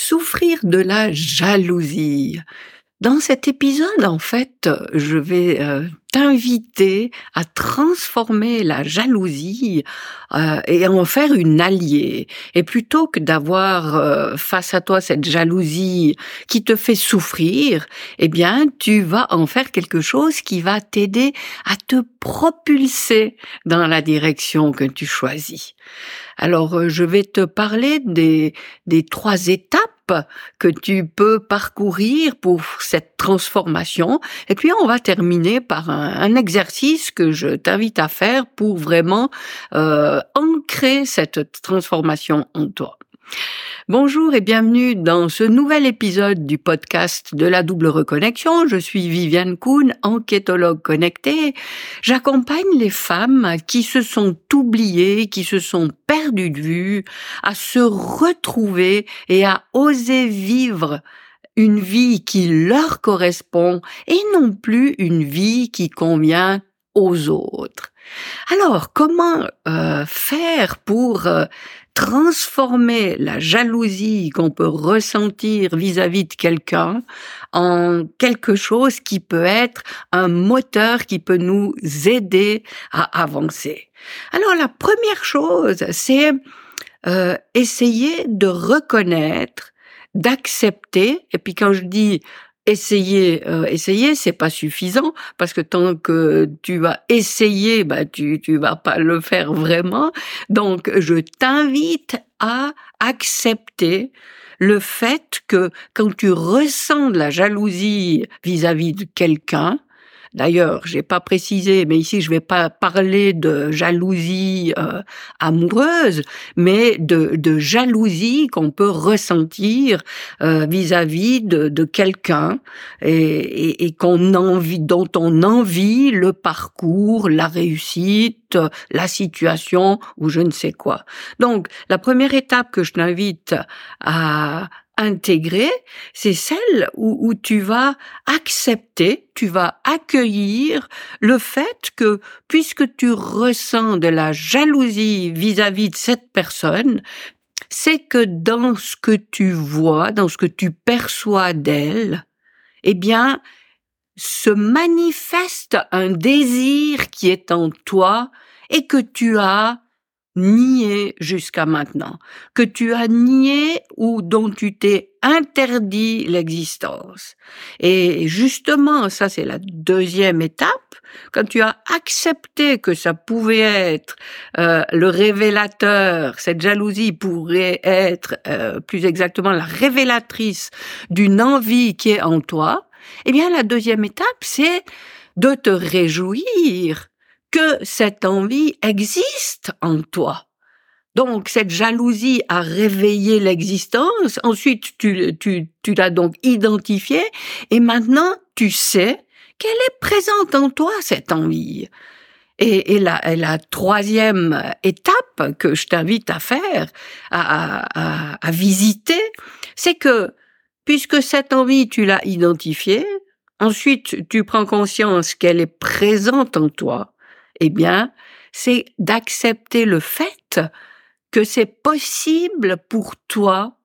souffrir de la jalousie. Dans cet épisode, en fait, je vais euh, t'inviter à transformer la jalousie euh, et en faire une alliée. Et plutôt que d'avoir euh, face à toi cette jalousie qui te fait souffrir, eh bien, tu vas en faire quelque chose qui va t'aider à te propulser dans la direction que tu choisis. Alors, je vais te parler des, des trois étapes que tu peux parcourir pour cette transformation. Et puis on va terminer par un, exercice que je t'invite à faire pour vraiment euh, ancrer cette transformation en toi. Bonjour et bienvenue dans ce nouvel épisode du podcast de la double reconnexion. Je suis Viviane Kuhn, enquêtologue connectée. J'accompagne les femmes qui se sont oubliées, qui se sont perdues de vue, à se retrouver et à oser vivre une vie qui leur correspond et non plus une vie qui convient aux autres. Alors, comment euh, faire pour euh, transformer la jalousie qu'on peut ressentir vis-à-vis de quelqu'un en quelque chose qui peut être un moteur qui peut nous aider à avancer. Alors la première chose, c'est euh, essayer de reconnaître, d'accepter, et puis quand je dis essayer, euh, essayer, c'est pas suffisant parce que tant que tu vas essayer, bah tu tu vas pas le faire vraiment. Donc je t'invite à accepter le fait que quand tu ressens de la jalousie vis à -vis de quelqu'un, D'ailleurs, j'ai pas précisé, mais ici je vais pas parler de jalousie euh, amoureuse, mais de, de jalousie qu'on peut ressentir euh, vis-à-vis de, de quelqu'un et, et, qu'on envie, dont on envie le parcours, la réussite, la situation ou je ne sais quoi. Donc, la première étape que je t'invite à intégrer, c'est celle où, tu vas accepter, tu vas accueillir le fait que puisque tu ressens de la jalousie vis-à-vis -vis de cette personne, c'est que dans ce que tu vois, dans ce que tu perçois d'elle, eh bien, se manifeste un désir qui est en toi et que tu as nié jusqu'à maintenant, que tu as nié ou dont tu t'es interdit l'existence. Et justement, ça c'est la deuxième étape, quand tu as accepté que ça pouvait être euh, le révélateur, cette jalousie pourrait être euh, plus exactement la révélatrice d'une envie qui est en toi, eh bien la deuxième étape c'est de te réjouir que cette envie existe en toi. Donc cette jalousie a réveillé l'existence, ensuite tu, tu, tu l'as donc identifiée, et maintenant tu sais qu'elle est présente en toi, cette envie. Et, et, la, la, troisième étape que je t'invite à faire, à, à, à visiter, c'est que puisque cette envie, tu l'as identifiée, ensuite tu prends conscience qu'elle est présente en toi, eh bien, c'est d'accepter le fait que c'est possible pour toi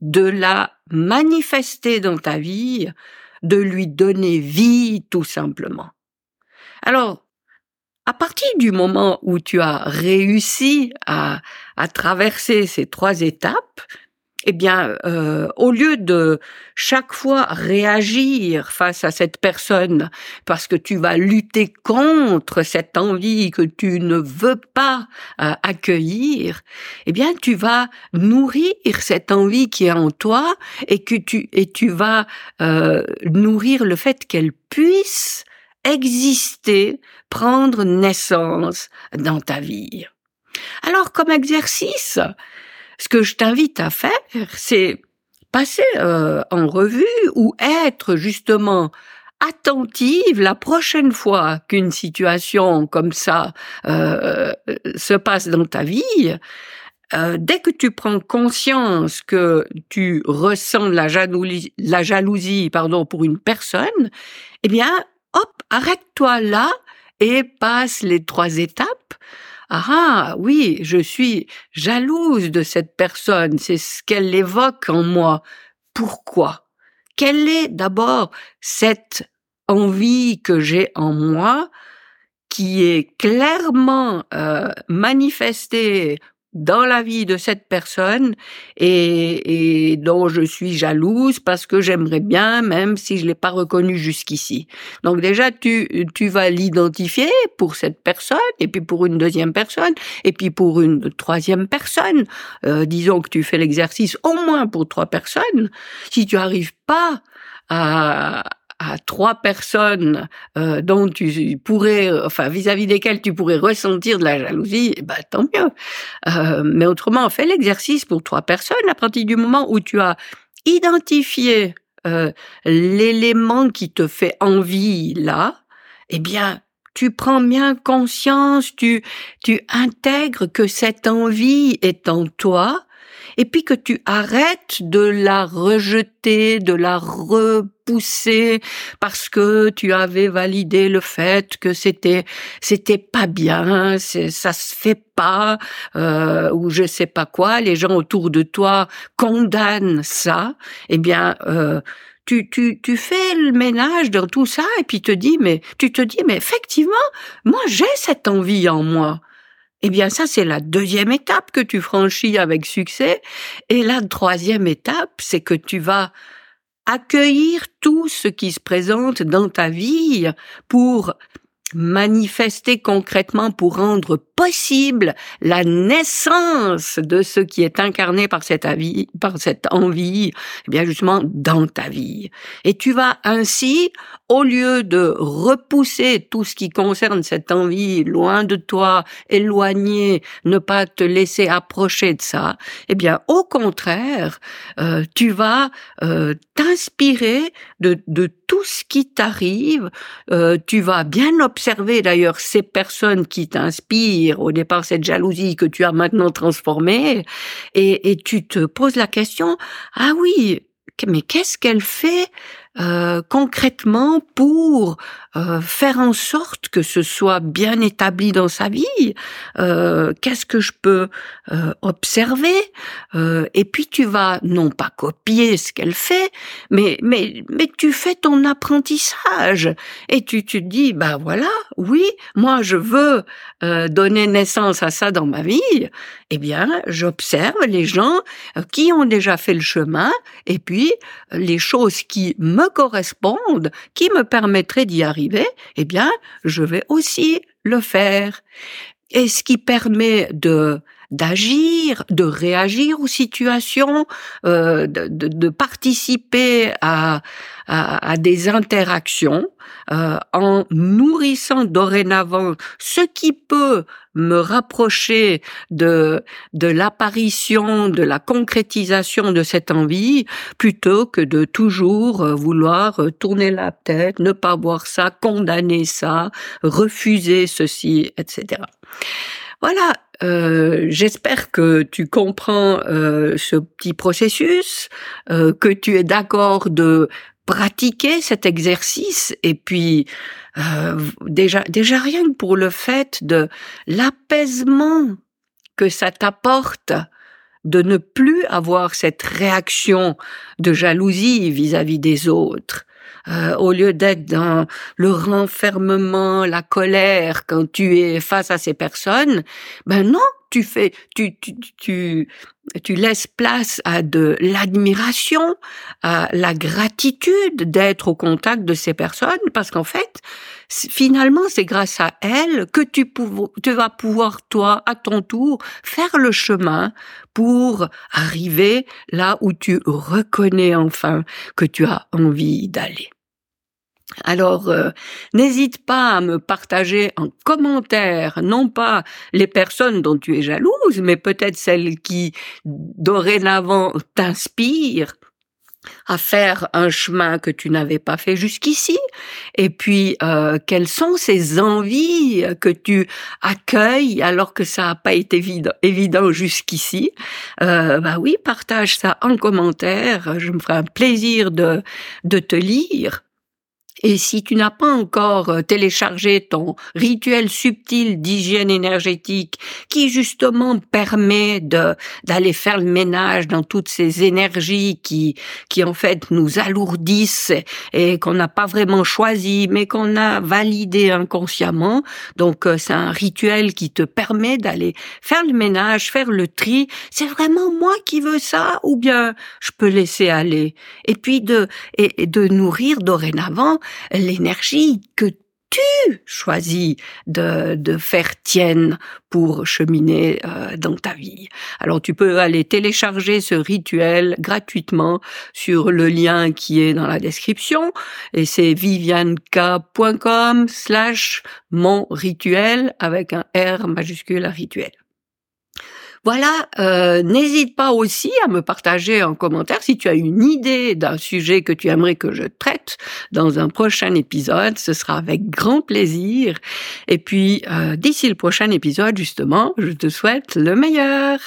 de la manifester dans ta vie, de lui donner vie tout simplement. Alors, à partir du moment où tu as réussi à, à traverser ces trois étapes, eh bien, euh, au lieu de chaque fois réagir face à cette personne parce que tu vas lutter contre cette envie que tu ne veux pas euh, accueillir, eh bien, tu vas nourrir cette envie qui est en toi et que tu et tu vas euh, nourrir le fait qu'elle puisse exister, prendre naissance dans ta vie. Alors, comme exercice, ce que je t'invite à faire, c'est passer euh, en revue ou être justement attentive la prochaine fois qu'une situation comme ça euh, se passe dans ta vie. Euh, dès que tu prends conscience que tu ressens la jalousie, la jalousie pardon, pour une personne, eh bien, hop, arrête-toi là et passe les trois étapes ah, ah oui, je suis jalouse de cette personne, c'est ce qu'elle évoque en moi. Pourquoi? Quelle est d'abord cette envie que j'ai en moi qui est clairement euh, manifestée dans la vie de cette personne et, et, dont je suis jalouse parce que j'aimerais bien, même si je l'ai pas reconnu jusqu'ici. Donc déjà, tu, tu vas l'identifier pour cette personne et puis pour une deuxième personne et puis pour une troisième personne. Euh, disons que tu fais l'exercice au moins pour trois personnes. Si tu arrives pas à, à trois personnes euh, dont tu pourrais, enfin vis-à-vis desquelles tu pourrais ressentir de la jalousie, bah tant mieux. Euh, mais autrement, fais l'exercice pour trois personnes à partir du moment où tu as identifié euh, l'élément qui te fait envie là, eh bien tu prends bien conscience, tu tu intègres que cette envie est en toi et puis que tu arrêtes de la rejeter, de la repousser parce que tu avais validé le fait que c'était c'était pas bien, ça se fait pas euh, ou je sais pas quoi. Les gens autour de toi condamnent ça. Eh bien euh, tu, tu, tu fais le ménage dans tout ça et puis te dis mais tu te dis mais effectivement moi j'ai cette envie en moi eh bien, ça, c'est la deuxième étape que tu franchis avec succès. Et la troisième étape, c'est que tu vas accueillir tout ce qui se présente dans ta vie pour manifester concrètement pour rendre possible la naissance de ce qui est incarné par cette, avis, par cette envie, eh bien justement dans ta vie. Et tu vas ainsi, au lieu de repousser tout ce qui concerne cette envie loin de toi, éloigné, ne pas te laisser approcher de ça, eh bien au contraire, euh, tu vas euh, t'inspirer de, de tout ce qui t'arrive. Euh, tu vas bien observer d'ailleurs ces personnes qui t'inspirent, au départ cette jalousie que tu as maintenant transformée, et, tu te poses la question, ah oui, mais qu'est-ce qu'elle fait euh, concrètement pour euh, faire en sorte que ce soit bien établi dans sa vie euh, Qu'est-ce que je peux observer Et puis tu vas non pas copier ce qu'elle fait, mais mais mais tu fais ton apprentissage et tu te dis bah voilà, oui, moi je veux donner naissance à ça dans ma vie. Eh bien, j'observe les gens qui ont déjà fait le chemin et puis les choses qui me correspondent, qui me permettraient d'y arriver, eh bien, je vais aussi le faire. Et ce qui permet de d'agir, de réagir aux situations, euh, de, de, participer à, à, des interactions euh, en nourrissant dorénavant ce qui peut me rapprocher de de l'apparition, de la concrétisation de cette envie, plutôt que de toujours euh, vouloir euh, tourner la tête, ne pas voir ça, condamner ça, refuser ceci, etc. Voilà, euh, j'espère que tu comprends euh, ce petit processus, euh, que tu es d'accord de pratiquer cet exercice et puis déjà déjà rien que pour le fait de l'apaisement que ça t'apporte de ne plus avoir cette réaction de jalousie vis-à-vis des autres, euh, au lieu d'être dans le renfermement, la colère quand tu es face à ces personnes, ben non, tu fais, tu, tu, tu, tu laisses place à de l'admiration, à la gratitude d'être au contact de ces personnes, parce qu'en fait, finalement, c'est grâce à elles que tu, tu vas pouvoir, toi, à ton tour, faire le chemin pour arriver là où tu reconnais enfin que tu as envie d'aller. Alors, euh, n'hésite pas à me partager en commentaire, non pas les personnes dont tu es jalouse, mais peut-être celles qui dorénavant t'inspirent à faire un chemin que tu n'avais pas fait jusqu'ici. Et puis euh, quelles sont ces envies que tu accueilles alors que ça n'a pas été évident, jusqu'ici? Euh, bah oui partage ça en commentaire. Je me ferai un plaisir de de te lire Et si tu n'as pas encore euh, téléchargé ton rituel subtil d'hygiène énergétique qui justement permet de d'aller faire le ménage dans toutes ces énergies qui qui en fait nous alourdissent et qu'on n'a pas vraiment choisi mais qu'on a validé inconsciemment. Donc euh, c'est un rituel qui te permet d'aller faire le ménage, faire le tri. C'est vraiment moi qui veux ça ou bien je peux laisser aller? Et puis de et de nourrir dorénavant l'énergie que tu choisis de, de faire tienne pour cheminer euh, dans ta vie. Alors tu peux aller télécharger ce rituel gratuitement sur le lien qui est dans la description et c'est vivianka.com slash mon rituel avec un R majuscule à rituel. Voilà, euh, n'hésite pas aussi à me partager en commentaire si tu as une idée d'un sujet que tu aimerais que je traite dans un prochain épisode. Ce sera avec grand plaisir. Et puis, euh, d'ici le prochain épisode, justement, je te souhaite le meilleur.